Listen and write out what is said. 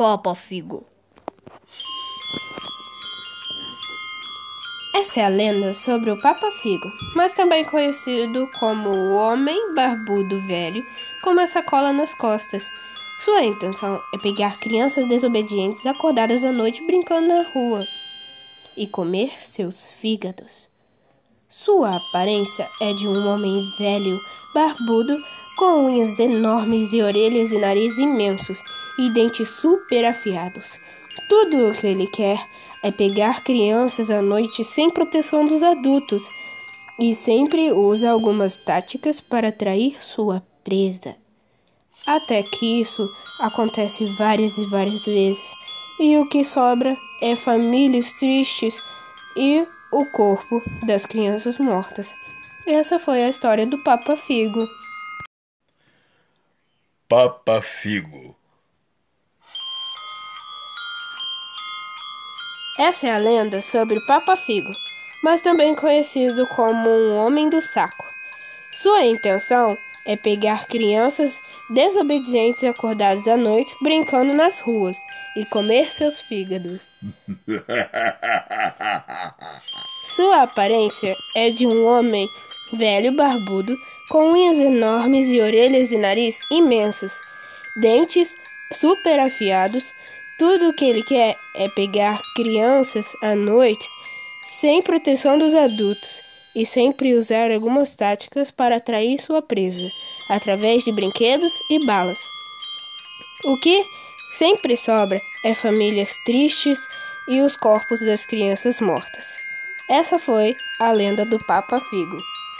Papa Figo. Essa é a lenda sobre o Papa Figo, mas também conhecido como o Homem Barbudo Velho com uma sacola nas costas. Sua intenção é pegar crianças desobedientes acordadas à noite brincando na rua e comer seus fígados. Sua aparência é de um homem velho, barbudo, com unhas enormes e orelhas e nariz imensos e dentes super afiados. Tudo o que ele quer é pegar crianças à noite sem proteção dos adultos e sempre usa algumas táticas para atrair sua presa. Até que isso acontece várias e várias vezes, e o que sobra é famílias tristes e o corpo das crianças mortas. Essa foi a história do Papa Figo. Papa Figo. Essa é a lenda sobre o Papa Figo, mas também conhecido como um homem do saco. Sua intenção é pegar crianças desobedientes acordadas à noite brincando nas ruas e comer seus fígados. Sua aparência é de um homem velho barbudo com unhas enormes e orelhas e nariz imensos, dentes super afiados. Tudo o que ele quer é pegar crianças à noite sem proteção dos adultos e sempre usar algumas táticas para atrair sua presa, através de brinquedos e balas. O que sempre sobra é famílias tristes e os corpos das crianças mortas. Essa foi a lenda do Papa Figo.